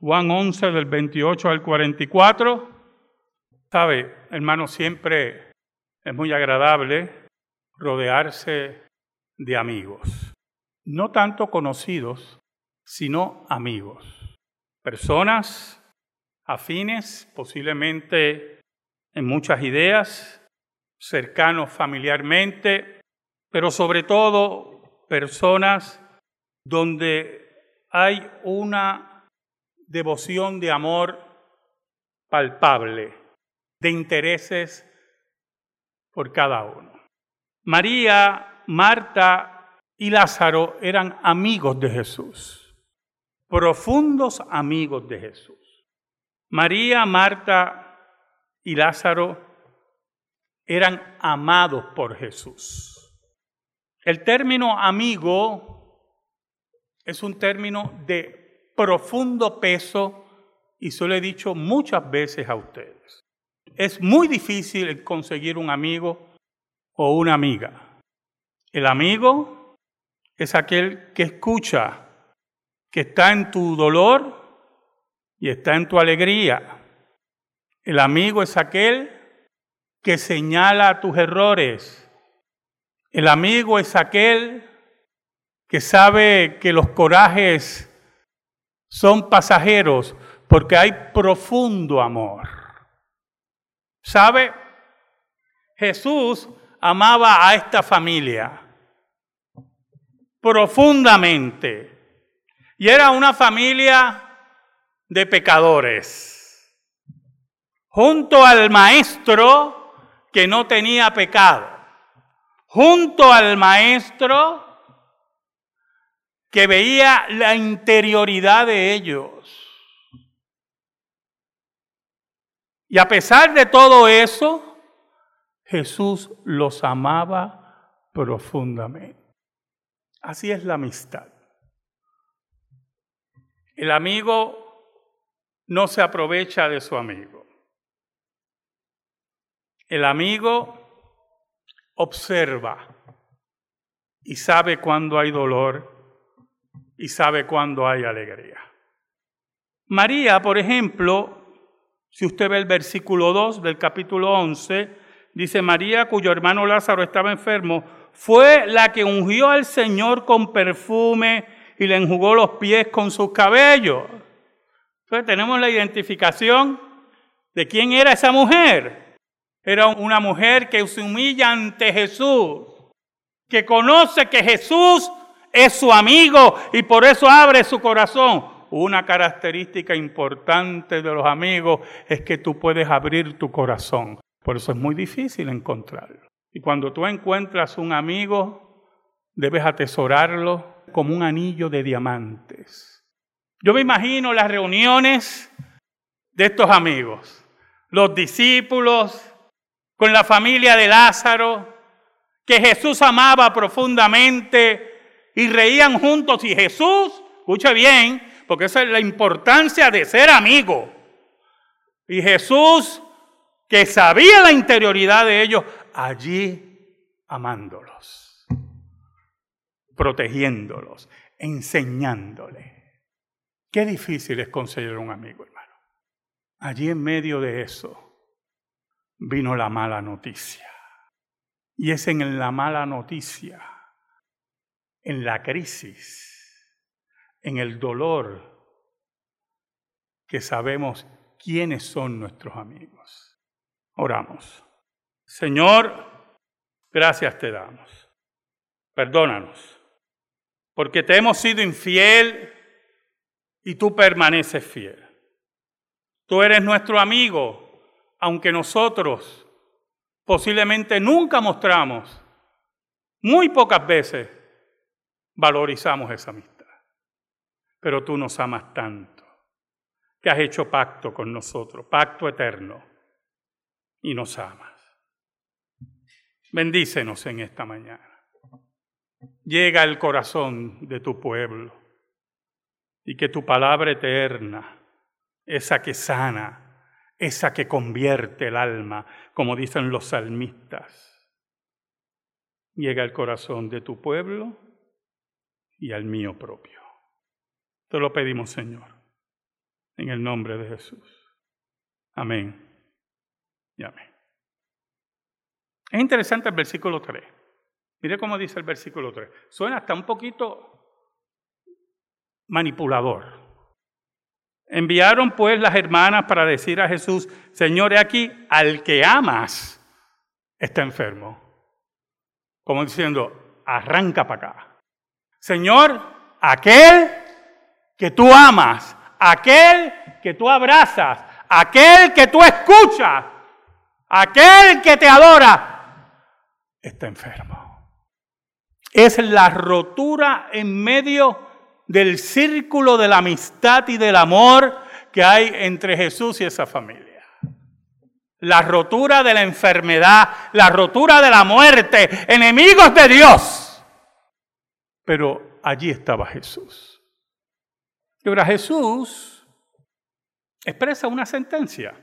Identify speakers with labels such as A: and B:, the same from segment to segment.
A: Juan 11 del 28 al 44. Sabe, hermano, siempre es muy agradable rodearse de amigos. No tanto conocidos, sino amigos. Personas afines, posiblemente en muchas ideas, cercanos familiarmente, pero sobre todo personas donde hay una devoción de amor palpable, de intereses por cada uno. María, Marta y Lázaro eran amigos de Jesús, profundos amigos de Jesús. María, Marta y Lázaro eran amados por Jesús. El término amigo es un término de profundo peso y se lo he dicho muchas veces a ustedes. Es muy difícil conseguir un amigo o una amiga. El amigo es aquel que escucha, que está en tu dolor y está en tu alegría. El amigo es aquel que señala tus errores. El amigo es aquel que sabe que los corajes son pasajeros porque hay profundo amor. ¿Sabe? Jesús amaba a esta familia profundamente y era una familia de pecadores junto al maestro que no tenía pecado, junto al maestro que veía la interioridad de ellos. Y a pesar de todo eso, Jesús los amaba profundamente. Así es la amistad. El amigo no se aprovecha de su amigo. El amigo observa y sabe cuándo hay dolor y sabe cuándo hay alegría. María, por ejemplo, si usted ve el versículo 2 del capítulo 11, dice María, cuyo hermano Lázaro estaba enfermo, fue la que ungió al Señor con perfume y le enjugó los pies con sus cabellos. Entonces tenemos la identificación de quién era esa mujer. Era una mujer que se humilla ante Jesús, que conoce que Jesús es su amigo y por eso abre su corazón. Una característica importante de los amigos es que tú puedes abrir tu corazón. Por eso es muy difícil encontrarlo. Y cuando tú encuentras un amigo, debes atesorarlo como un anillo de diamantes. Yo me imagino las reuniones de estos amigos, los discípulos, con la familia de Lázaro, que Jesús amaba profundamente y reían juntos. Y Jesús, escuche bien, porque esa es la importancia de ser amigo. Y Jesús, que sabía la interioridad de ellos, allí amándolos, protegiéndolos, enseñándoles. Qué difícil es conseguir un amigo, hermano. Allí en medio de eso vino la mala noticia. Y es en la mala noticia, en la crisis, en el dolor que sabemos quiénes son nuestros amigos. Oramos. Señor, gracias te damos. Perdónanos, porque te hemos sido infiel y tú permaneces fiel. Tú eres nuestro amigo, aunque nosotros posiblemente nunca mostramos, muy pocas veces valorizamos esa amistad pero tú nos amas tanto, que has hecho pacto con nosotros, pacto eterno, y nos amas. Bendícenos en esta mañana. Llega al corazón de tu pueblo y que tu palabra eterna, esa que sana, esa que convierte el alma, como dicen los salmistas, llega al corazón de tu pueblo y al mío propio. Te lo pedimos, Señor, En el nombre de Jesús. Amén. Y amén. Es interesante el versículo 3. Mire cómo dice el versículo 3. Suena hasta un poquito manipulador. Enviaron pues las hermanas para decir a Jesús, Señor, he aquí, al que amas está enfermo. Como diciendo, arranca para acá. Señor, aquel que tú amas, aquel que tú abrazas, aquel que tú escuchas, aquel que te adora, está enfermo. Es la rotura en medio del círculo de la amistad y del amor que hay entre Jesús y esa familia. La rotura de la enfermedad, la rotura de la muerte, enemigos de Dios. Pero allí estaba Jesús. Y ahora Jesús expresa una sentencia.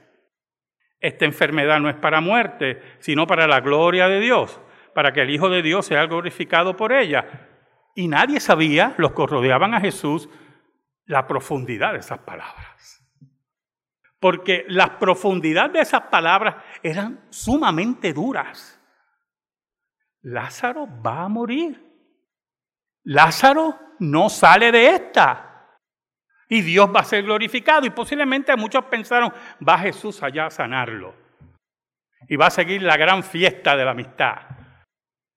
A: Esta enfermedad no es para muerte, sino para la gloria de Dios, para que el Hijo de Dios sea glorificado por ella. Y nadie sabía, los que rodeaban a Jesús, la profundidad de esas palabras. Porque la profundidad de esas palabras eran sumamente duras. Lázaro va a morir. Lázaro no sale de esta. Y Dios va a ser glorificado. Y posiblemente muchos pensaron, va Jesús allá a sanarlo. Y va a seguir la gran fiesta de la amistad.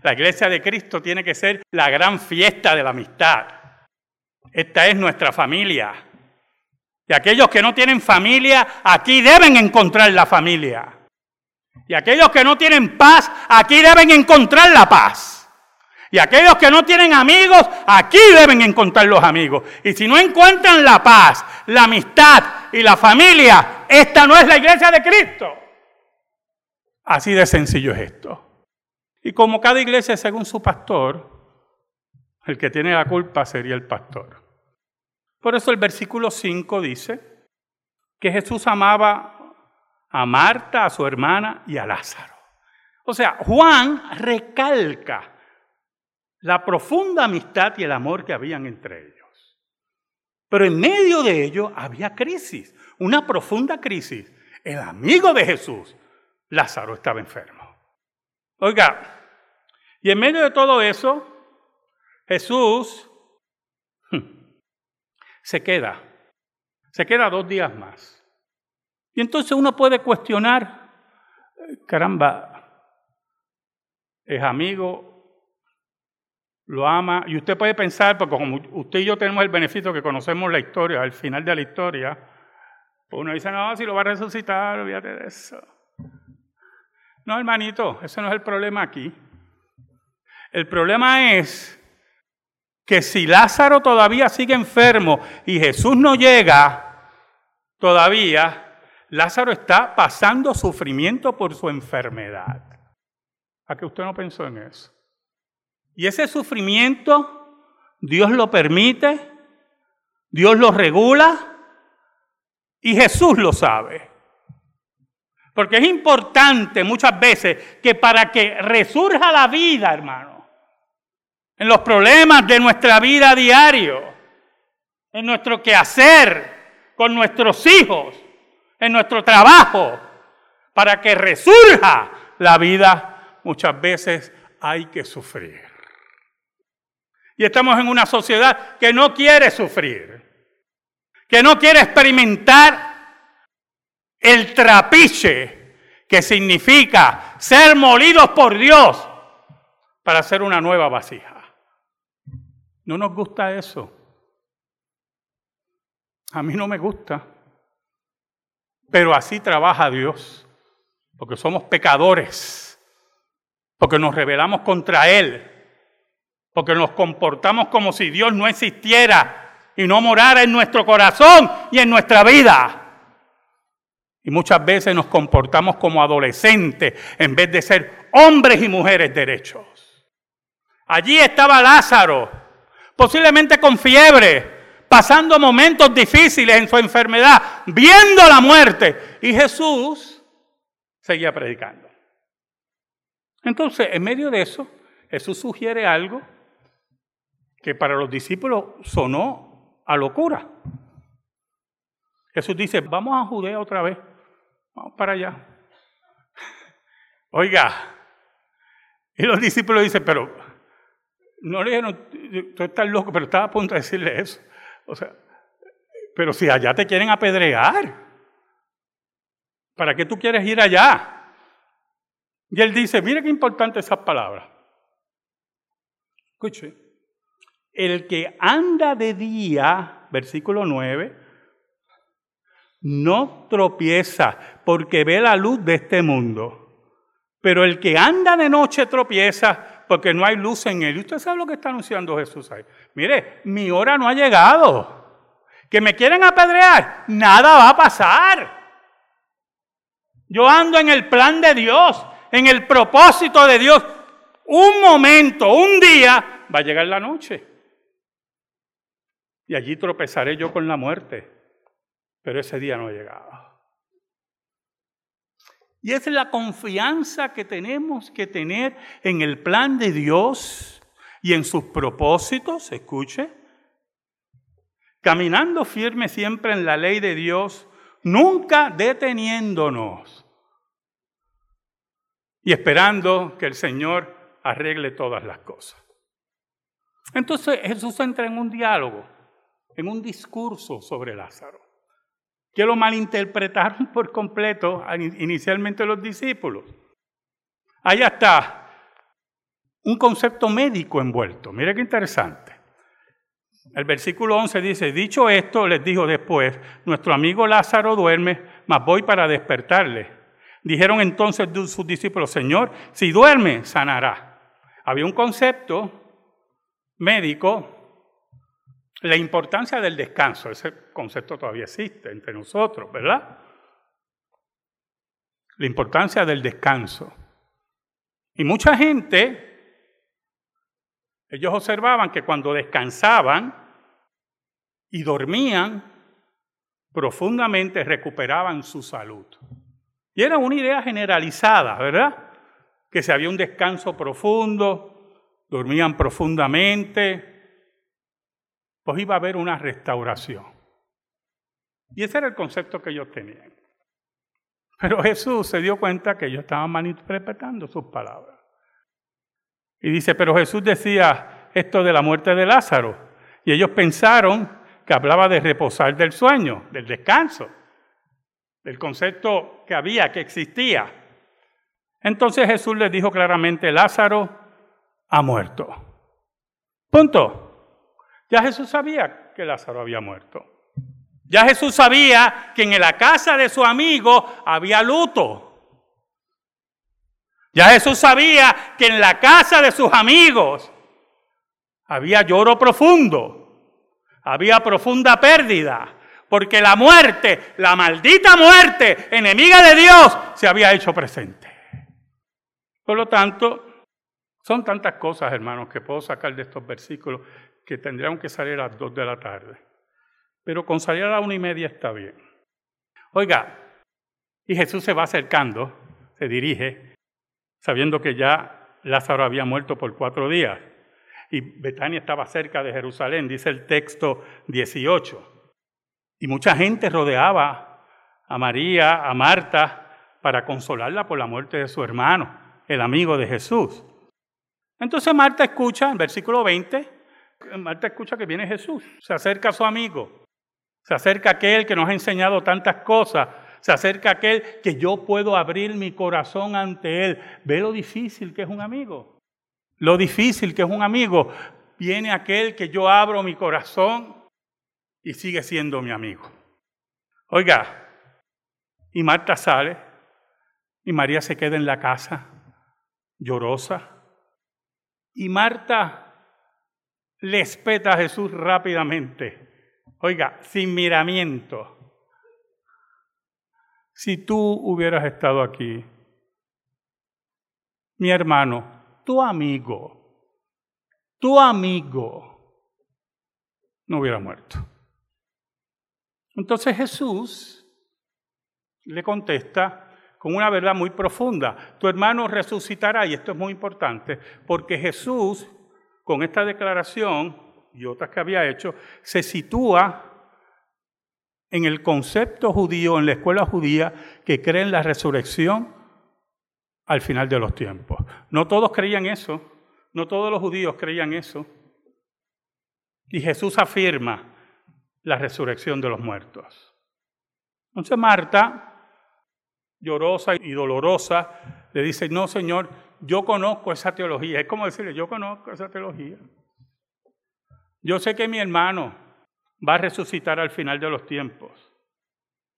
A: La iglesia de Cristo tiene que ser la gran fiesta de la amistad. Esta es nuestra familia. Y aquellos que no tienen familia, aquí deben encontrar la familia. Y aquellos que no tienen paz, aquí deben encontrar la paz. Y aquellos que no tienen amigos, aquí deben encontrar los amigos. Y si no encuentran la paz, la amistad y la familia, esta no es la iglesia de Cristo. Así de sencillo es esto. Y como cada iglesia según su pastor, el que tiene la culpa sería el pastor. Por eso el versículo 5 dice que Jesús amaba a Marta, a su hermana y a Lázaro. O sea, Juan recalca la profunda amistad y el amor que habían entre ellos. Pero en medio de ello había crisis, una profunda crisis. El amigo de Jesús, Lázaro, estaba enfermo. Oiga, y en medio de todo eso, Jesús hmm, se queda, se queda dos días más. Y entonces uno puede cuestionar, caramba, es amigo, lo ama. Y usted puede pensar, porque como usted y yo tenemos el beneficio que conocemos la historia, al final de la historia, pues uno dice, no, si lo va a resucitar, olvídate de eso. No, hermanito, ese no es el problema aquí. El problema es que si Lázaro todavía sigue enfermo y Jesús no llega todavía, Lázaro está pasando sufrimiento por su enfermedad. ¿A que usted no pensó en eso? Y ese sufrimiento, Dios lo permite, Dios lo regula y Jesús lo sabe. Porque es importante muchas veces que para que resurja la vida, hermano, en los problemas de nuestra vida diario, en nuestro quehacer, con nuestros hijos, en nuestro trabajo, para que resurja la vida, muchas veces hay que sufrir. Y estamos en una sociedad que no quiere sufrir, que no quiere experimentar el trapiche que significa ser molidos por Dios para hacer una nueva vasija. No nos gusta eso. A mí no me gusta. Pero así trabaja Dios, porque somos pecadores, porque nos rebelamos contra Él porque nos comportamos como si Dios no existiera y no morara en nuestro corazón y en nuestra vida. Y muchas veces nos comportamos como adolescentes en vez de ser hombres y mujeres derechos. Allí estaba Lázaro, posiblemente con fiebre, pasando momentos difíciles en su enfermedad, viendo la muerte. Y Jesús seguía predicando. Entonces, en medio de eso, Jesús sugiere algo que para los discípulos sonó a locura. Jesús dice, vamos a Judea otra vez, vamos para allá. Oiga, y los discípulos dicen, pero no le dijeron, tú estás loco, pero estaba a punto de decirle eso. O sea, pero si allá te quieren apedrear, ¿para qué tú quieres ir allá? Y él dice, mire qué importante esas palabras. Escuche, el que anda de día, versículo 9, no tropieza porque ve la luz de este mundo. Pero el que anda de noche tropieza porque no hay luz en él. Y usted sabe lo que está anunciando Jesús ahí. Mire, mi hora no ha llegado. Que me quieren apedrear, nada va a pasar. Yo ando en el plan de Dios, en el propósito de Dios. Un momento, un día, va a llegar la noche. Y allí tropezaré yo con la muerte pero ese día no ha llegado. Y es la confianza que tenemos que tener en el plan de Dios y en sus propósitos, escuche, caminando firme siempre en la ley de Dios, nunca deteniéndonos y esperando que el Señor arregle todas las cosas. Entonces Jesús entra en un diálogo, en un discurso sobre Lázaro que lo malinterpretaron por completo inicialmente los discípulos. Allá está un concepto médico envuelto. Mire qué interesante. El versículo 11 dice, dicho esto, les dijo después, nuestro amigo Lázaro duerme, mas voy para despertarle. Dijeron entonces sus discípulos, Señor, si duerme, sanará. Había un concepto médico la importancia del descanso, ese concepto todavía existe entre nosotros, ¿verdad? La importancia del descanso. Y mucha gente, ellos observaban que cuando descansaban y dormían, profundamente recuperaban su salud. Y era una idea generalizada, ¿verdad? Que si había un descanso profundo, dormían profundamente, pues iba a haber una restauración. Y ese era el concepto que ellos tenían. Pero Jesús se dio cuenta que ellos estaban malinterpretando sus palabras. Y dice, pero Jesús decía esto de la muerte de Lázaro. Y ellos pensaron que hablaba de reposar del sueño, del descanso, del concepto que había, que existía. Entonces Jesús les dijo claramente, Lázaro ha muerto. Punto. Ya Jesús sabía que Lázaro había muerto. Ya Jesús sabía que en la casa de su amigo había luto. Ya Jesús sabía que en la casa de sus amigos había lloro profundo, había profunda pérdida, porque la muerte, la maldita muerte, enemiga de Dios, se había hecho presente. Por lo tanto, son tantas cosas, hermanos, que puedo sacar de estos versículos que tendrían que salir a las dos de la tarde. Pero con salir a la una y media está bien. Oiga, y Jesús se va acercando, se dirige, sabiendo que ya Lázaro había muerto por cuatro días. Y Betania estaba cerca de Jerusalén, dice el texto 18. Y mucha gente rodeaba a María, a Marta, para consolarla por la muerte de su hermano, el amigo de Jesús. Entonces Marta escucha en versículo 20 Marta escucha que viene Jesús, se acerca a su amigo, se acerca aquel que nos ha enseñado tantas cosas, se acerca aquel que yo puedo abrir mi corazón ante él. Ve lo difícil que es un amigo, lo difícil que es un amigo. Viene aquel que yo abro mi corazón y sigue siendo mi amigo. Oiga, y Marta sale y María se queda en la casa llorosa. Y Marta le espeta a Jesús rápidamente. Oiga, sin miramiento. Si tú hubieras estado aquí, mi hermano, tu amigo, tu amigo, no hubiera muerto. Entonces Jesús le contesta con una verdad muy profunda. Tu hermano resucitará, y esto es muy importante, porque Jesús con esta declaración y otras que había hecho, se sitúa en el concepto judío, en la escuela judía, que cree en la resurrección al final de los tiempos. No todos creían eso, no todos los judíos creían eso. Y Jesús afirma la resurrección de los muertos. Entonces Marta, llorosa y dolorosa, le dice, no, Señor, yo conozco esa teología. Es como decirle, yo conozco esa teología. Yo sé que mi hermano va a resucitar al final de los tiempos.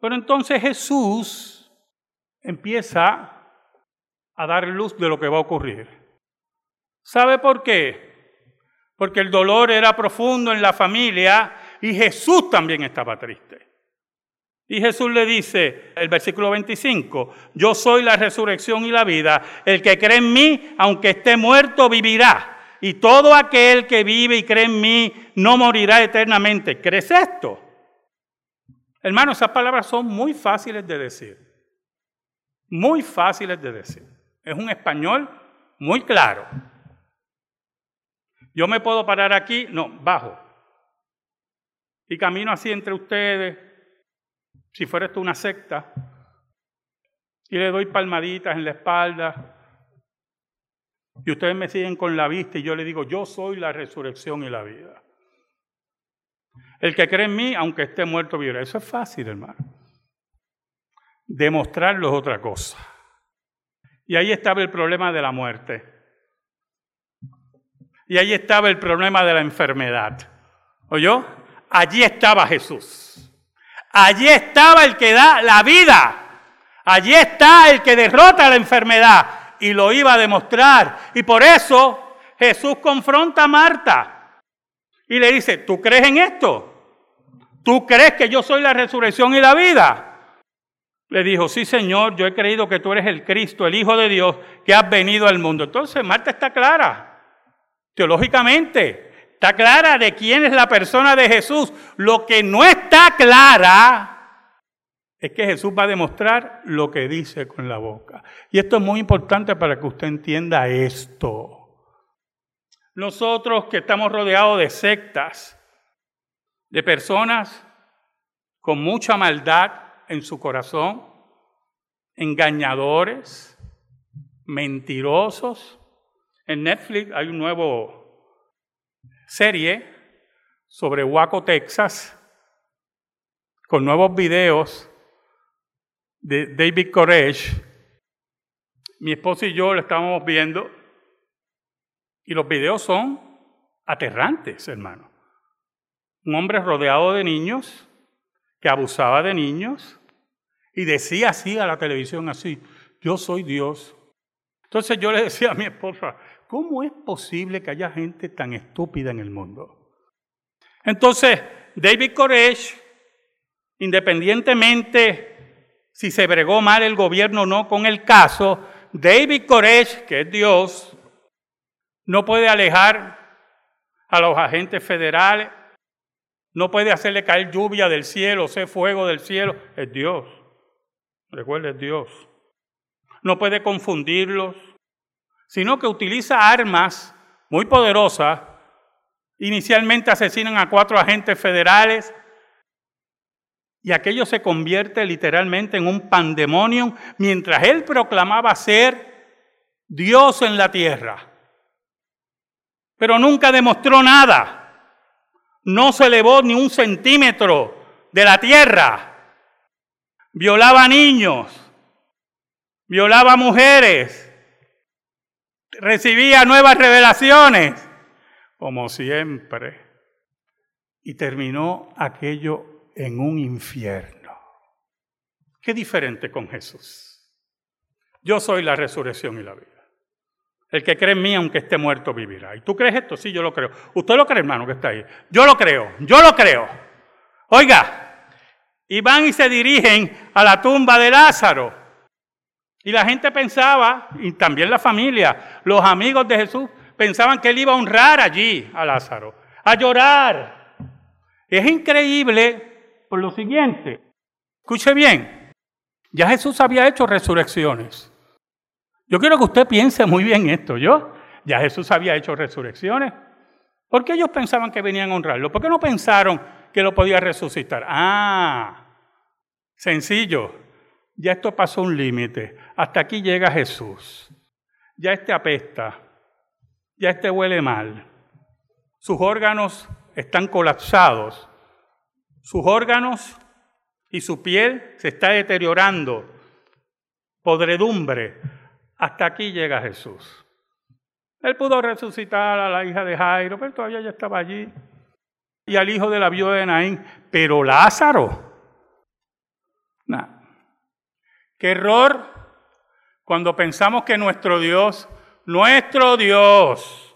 A: Pero entonces Jesús empieza a dar luz de lo que va a ocurrir. ¿Sabe por qué? Porque el dolor era profundo en la familia y Jesús también estaba triste. Y Jesús le dice, el versículo 25, yo soy la resurrección y la vida, el que cree en mí, aunque esté muerto, vivirá. Y todo aquel que vive y cree en mí no morirá eternamente. ¿Crees esto? Hermano, esas palabras son muy fáciles de decir. Muy fáciles de decir. Es un español muy claro. Yo me puedo parar aquí, no, bajo. Y camino así entre ustedes, si fuera esto una secta, y le doy palmaditas en la espalda, y ustedes me siguen con la vista y yo le digo, yo soy la resurrección y la vida. El que cree en mí, aunque esté muerto, vivirá. Eso es fácil, hermano. Demostrarlo es otra cosa. Y ahí estaba el problema de la muerte. Y ahí estaba el problema de la enfermedad. ¿Oyó? Allí estaba Jesús. Allí estaba el que da la vida. Allí está el que derrota la enfermedad y lo iba a demostrar. Y por eso Jesús confronta a Marta y le dice, ¿tú crees en esto? ¿Tú crees que yo soy la resurrección y la vida? Le dijo, sí Señor, yo he creído que tú eres el Cristo, el Hijo de Dios, que has venido al mundo. Entonces Marta está clara, teológicamente, está clara de quién es la persona de Jesús. Lo que no está clara es que Jesús va a demostrar lo que dice con la boca. Y esto es muy importante para que usted entienda esto. Nosotros que estamos rodeados de sectas, de personas con mucha maldad en su corazón, engañadores, mentirosos. En Netflix hay un nuevo serie sobre Waco, Texas, con nuevos videos de David Koresh, mi esposo y yo lo estábamos viendo y los videos son aterrantes, hermano. Un hombre rodeado de niños que abusaba de niños y decía así a la televisión así, yo soy Dios. Entonces yo le decía a mi esposa, ¿cómo es posible que haya gente tan estúpida en el mundo? Entonces, David Koresh, independientemente si se bregó mal el gobierno o no con el caso, David Koresh, que es Dios, no puede alejar a los agentes federales, no puede hacerle caer lluvia del cielo, ser fuego del cielo, es Dios. Recuerde, es Dios. No puede confundirlos, sino que utiliza armas muy poderosas. Inicialmente asesinan a cuatro agentes federales, y aquello se convierte literalmente en un pandemonio mientras él proclamaba ser Dios en la tierra. Pero nunca demostró nada. No se elevó ni un centímetro de la tierra. Violaba niños, violaba mujeres, recibía nuevas revelaciones, como siempre. Y terminó aquello en un infierno. Qué diferente con Jesús. Yo soy la resurrección y la vida. El que cree en mí, aunque esté muerto, vivirá. ¿Y tú crees esto? Sí, yo lo creo. ¿Usted lo cree, hermano, que está ahí? Yo lo creo, yo lo creo. Oiga, y van y se dirigen a la tumba de Lázaro. Y la gente pensaba, y también la familia, los amigos de Jesús, pensaban que él iba a honrar allí a Lázaro, a llorar. Es increíble por lo siguiente. Escuche bien, ya Jesús había hecho resurrecciones. Yo quiero que usted piense muy bien esto, ¿yo? Ya Jesús había hecho resurrecciones. ¿Por qué ellos pensaban que venían a honrarlo? ¿Por qué no pensaron que lo podía resucitar. Ah, sencillo. Ya esto pasó un límite. Hasta aquí llega Jesús. Ya este apesta. Ya este huele mal. Sus órganos están colapsados. Sus órganos y su piel se está deteriorando. Podredumbre. Hasta aquí llega Jesús. Él pudo resucitar a la hija de Jairo, pero todavía ya estaba allí. Y al hijo de la viuda de Naín. Pero Lázaro. Qué error cuando pensamos que nuestro Dios, nuestro Dios,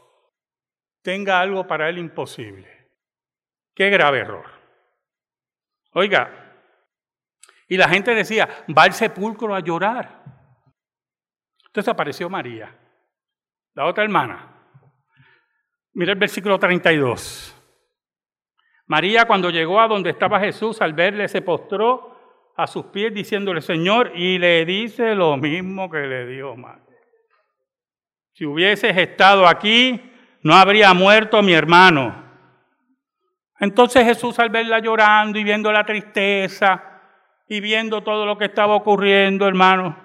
A: tenga algo para él imposible. Qué grave error. Oiga, y la gente decía, va al sepulcro a llorar. Entonces apareció María, la otra hermana. Mira el versículo 32. María cuando llegó a donde estaba Jesús, al verle, se postró a sus pies diciéndole, Señor, y le dice lo mismo que le dio María. Si hubieses estado aquí, no habría muerto mi hermano. Entonces Jesús al verla llorando y viendo la tristeza, y viendo todo lo que estaba ocurriendo, hermano,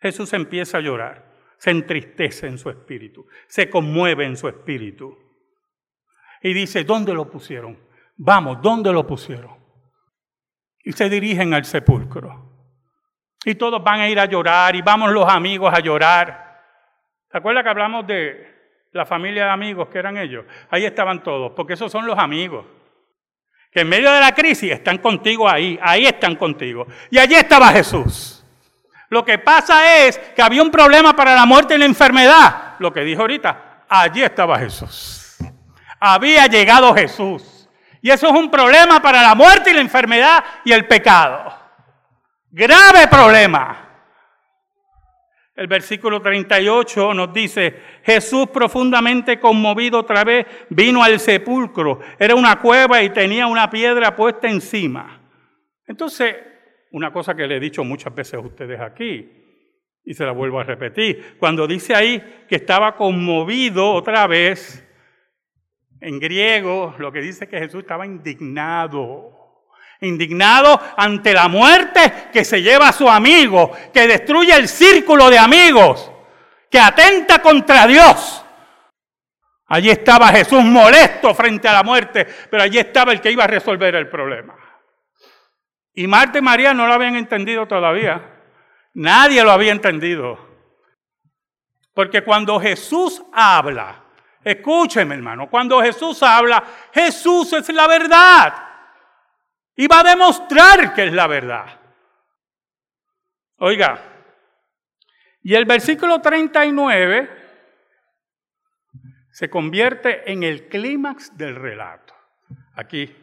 A: Jesús empieza a llorar, se entristece en su espíritu, se conmueve en su espíritu. Y dice, ¿dónde lo pusieron? Vamos, ¿dónde lo pusieron? Y se dirigen al sepulcro. Y todos van a ir a llorar y vamos los amigos a llorar. ¿Se acuerda que hablamos de la familia de amigos que eran ellos? Ahí estaban todos, porque esos son los amigos que en medio de la crisis están contigo ahí, ahí están contigo. Y allí estaba Jesús. Lo que pasa es que había un problema para la muerte y la enfermedad. Lo que dijo ahorita, allí estaba Jesús. Había llegado Jesús. Y eso es un problema para la muerte y la enfermedad y el pecado. Grave problema. El versículo 38 nos dice, Jesús profundamente conmovido otra vez vino al sepulcro. Era una cueva y tenía una piedra puesta encima. Entonces, una cosa que le he dicho muchas veces a ustedes aquí, y se la vuelvo a repetir, cuando dice ahí que estaba conmovido otra vez, en griego lo que dice que Jesús estaba indignado indignado ante la muerte que se lleva a su amigo, que destruye el círculo de amigos, que atenta contra Dios. Allí estaba Jesús molesto frente a la muerte, pero allí estaba el que iba a resolver el problema. Y Marta y María no lo habían entendido todavía. Nadie lo había entendido. Porque cuando Jesús habla, escúcheme hermano, cuando Jesús habla, Jesús es la verdad. Y va a demostrar que es la verdad. Oiga, y el versículo 39 se convierte en el clímax del relato. Aquí,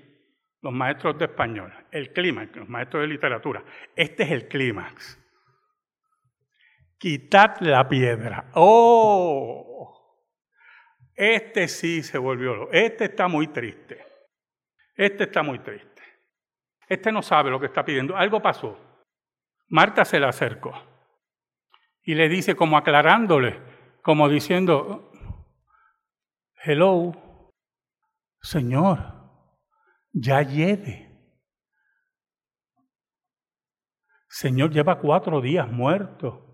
A: los maestros de español, el clímax, los maestros de literatura. Este es el clímax. Quitad la piedra. ¡Oh! Este sí se volvió. Este está muy triste. Este está muy triste. Este no sabe lo que está pidiendo. Algo pasó. Marta se le acercó y le dice como aclarándole, como diciendo, hello, Señor, ya lleve. Señor lleva cuatro días muerto.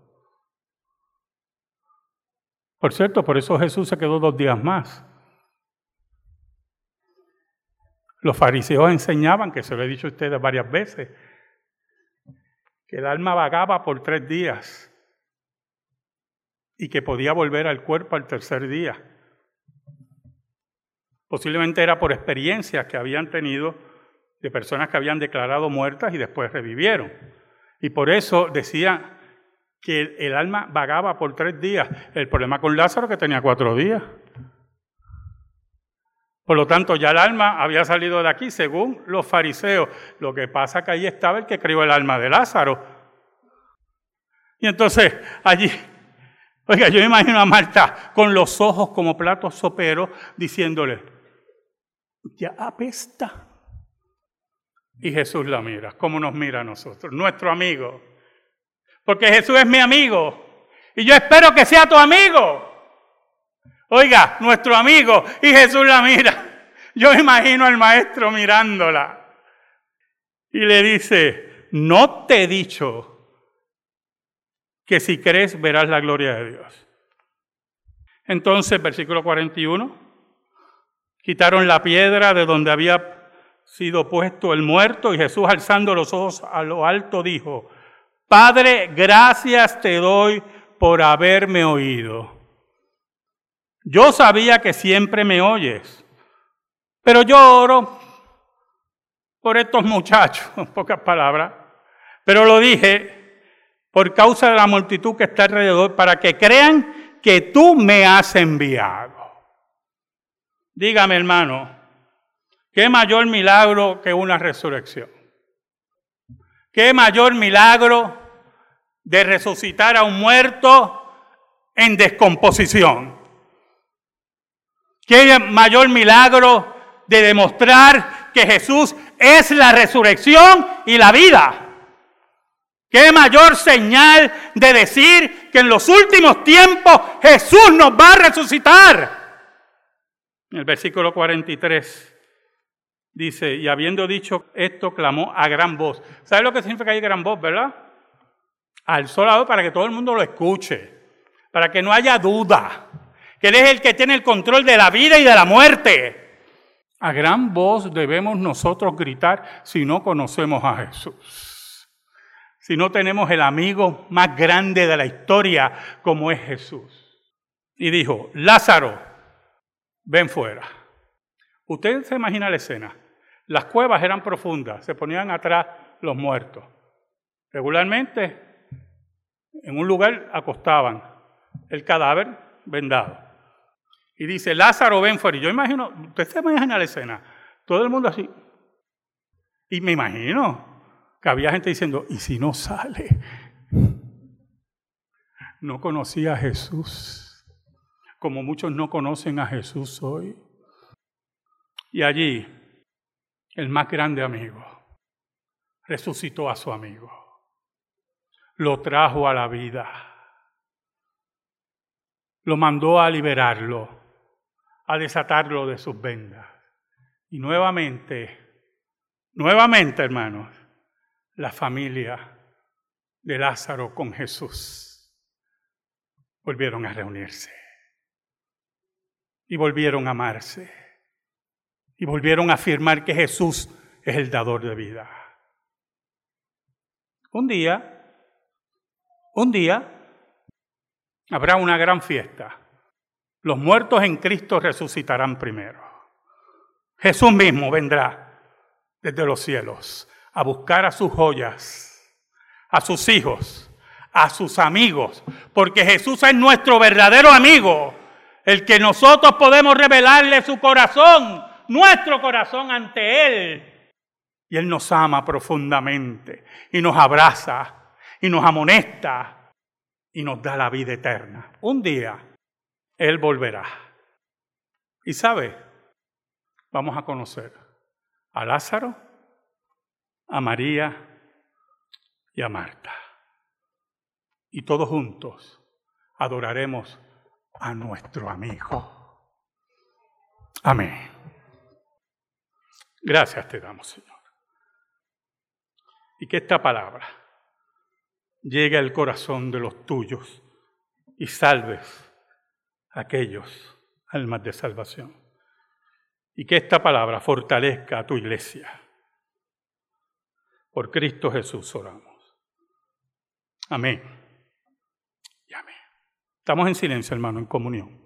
A: Por cierto, por eso Jesús se quedó dos días más. Los fariseos enseñaban, que se lo he dicho a ustedes varias veces, que el alma vagaba por tres días y que podía volver al cuerpo al tercer día. Posiblemente era por experiencias que habían tenido de personas que habían declarado muertas y después revivieron. Y por eso decía que el alma vagaba por tres días. El problema con Lázaro que tenía cuatro días. Por lo tanto, ya el alma había salido de aquí según los fariseos. Lo que pasa que ahí estaba el que crió el alma de Lázaro. Y entonces allí, oiga, yo me imagino a Marta con los ojos como platos soperos diciéndole, ya apesta. Y Jesús la mira, como nos mira a nosotros, nuestro amigo. Porque Jesús es mi amigo. Y yo espero que sea tu amigo. Oiga, nuestro amigo, y Jesús la mira. Yo imagino al maestro mirándola y le dice, no te he dicho que si crees verás la gloria de Dios. Entonces, versículo 41, quitaron la piedra de donde había sido puesto el muerto y Jesús alzando los ojos a lo alto dijo, Padre, gracias te doy por haberme oído. Yo sabía que siempre me oyes, pero yo oro por estos muchachos, en pocas palabras, pero lo dije por causa de la multitud que está alrededor, para que crean que tú me has enviado. Dígame, hermano, ¿qué mayor milagro que una resurrección? ¿Qué mayor milagro de resucitar a un muerto en descomposición? ¿Qué mayor milagro de demostrar que Jesús es la resurrección y la vida? ¿Qué mayor señal de decir que en los últimos tiempos Jesús nos va a resucitar? En el versículo 43 dice, y habiendo dicho esto, clamó a gran voz. ¿Sabe lo que significa ahí gran voz, verdad? Alzó la para que todo el mundo lo escuche, para que no haya duda que Él es el que tiene el control de la vida y de la muerte. A gran voz debemos nosotros gritar si no conocemos a Jesús. Si no tenemos el amigo más grande de la historia como es Jesús. Y dijo, Lázaro, ven fuera. Usted se imagina la escena. Las cuevas eran profundas, se ponían atrás los muertos. Regularmente en un lugar acostaban el cadáver vendado. Y dice, Lázaro, ven fuera. Y yo imagino, usted se imagina la escena, todo el mundo así. Y me imagino que había gente diciendo, ¿y si no sale? No conocía a Jesús, como muchos no conocen a Jesús hoy. Y allí, el más grande amigo. Resucitó a su amigo, lo trajo a la vida, lo mandó a liberarlo a desatarlo de sus vendas. Y nuevamente, nuevamente, hermanos, la familia de Lázaro con Jesús volvieron a reunirse y volvieron a amarse y volvieron a afirmar que Jesús es el dador de vida. Un día, un día, habrá una gran fiesta los muertos en Cristo resucitarán primero. Jesús mismo vendrá desde los cielos a buscar a sus joyas, a sus hijos, a sus amigos, porque Jesús es nuestro verdadero amigo, el que nosotros podemos revelarle su corazón, nuestro corazón ante Él. Y Él nos ama profundamente y nos abraza y nos amonesta y nos da la vida eterna. Un día él volverá. Y sabe, vamos a conocer a Lázaro, a María y a Marta. Y todos juntos adoraremos a nuestro amigo. Amén. Gracias te damos, Señor. Y que esta palabra llegue al corazón de los tuyos y salves aquellos almas de salvación. Y que esta palabra fortalezca a tu iglesia. Por Cristo Jesús oramos. Amén. Y amén. Estamos en silencio, hermano, en comunión.